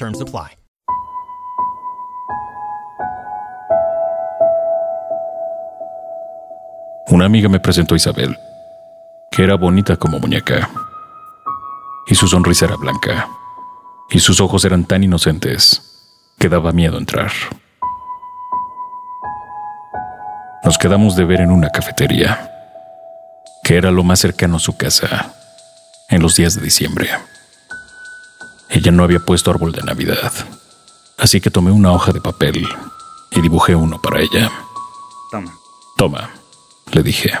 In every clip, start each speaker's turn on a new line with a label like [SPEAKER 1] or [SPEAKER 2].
[SPEAKER 1] Terms apply.
[SPEAKER 2] Una amiga me presentó a Isabel, que era bonita como muñeca. Y su sonrisa era blanca. y sus ojos eran tan inocentes que daba miedo entrar. Nos quedamos de ver en una cafetería, que era lo más cercano a su casa, en los días de diciembre. Ella no había puesto árbol de Navidad, así que tomé una hoja de papel y dibujé uno para ella.
[SPEAKER 3] Toma.
[SPEAKER 2] Toma, le dije.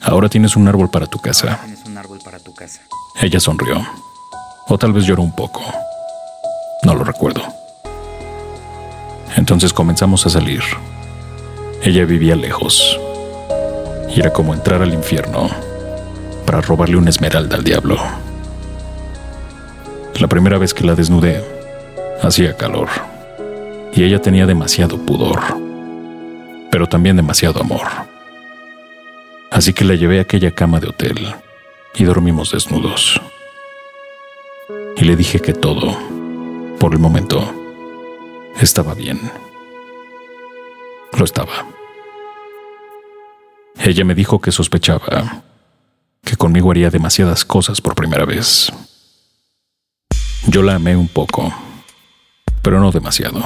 [SPEAKER 2] Ahora tienes un árbol para tu casa.
[SPEAKER 3] Tienes un árbol para tu casa.
[SPEAKER 2] Ella sonrió. O tal vez lloró un poco. No lo recuerdo. Entonces comenzamos a salir. Ella vivía lejos. Y era como entrar al infierno para robarle una esmeralda al diablo. La primera vez que la desnudé, hacía calor. Y ella tenía demasiado pudor. Pero también demasiado amor. Así que la llevé a aquella cama de hotel y dormimos desnudos y le dije que todo, por el momento, estaba bien. Lo estaba. Ella me dijo que sospechaba que conmigo haría demasiadas cosas por primera vez. Yo la amé un poco, pero no demasiado.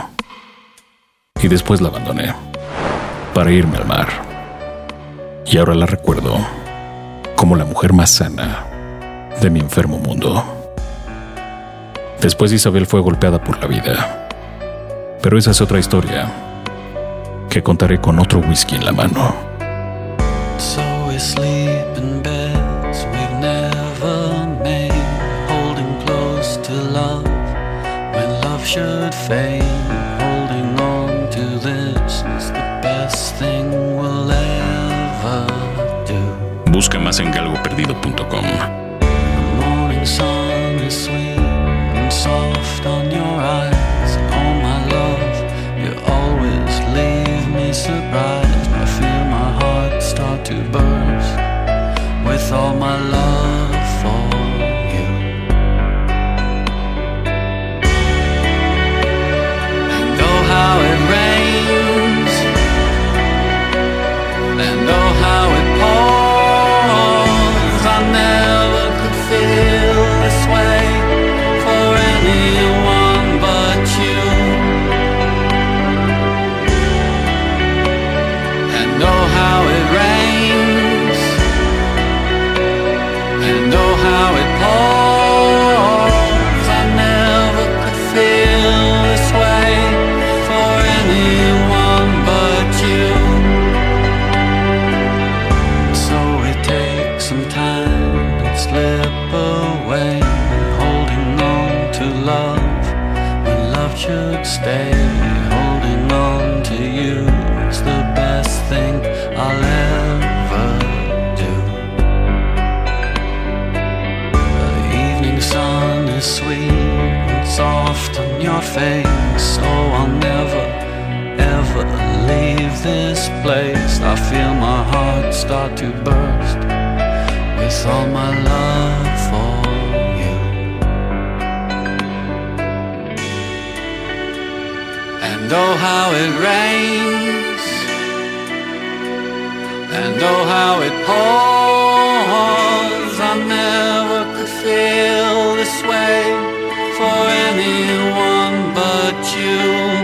[SPEAKER 2] Y después la abandoné para irme al mar. Y ahora la recuerdo como la mujer más sana de mi enfermo mundo. Después Isabel fue golpeada por la vida. Pero esa es otra historia que contaré con otro whisky en la mano.
[SPEAKER 4] So
[SPEAKER 2] Busca más en galgoperdido.com.
[SPEAKER 4] stay. Holding on to you is the best thing I'll ever do. The evening sun is sweet and soft on your face, so I'll never ever leave this place. I feel my heart start to burst with all my love And oh, how it rains, and oh, how it pours. I never could feel this way for anyone but you.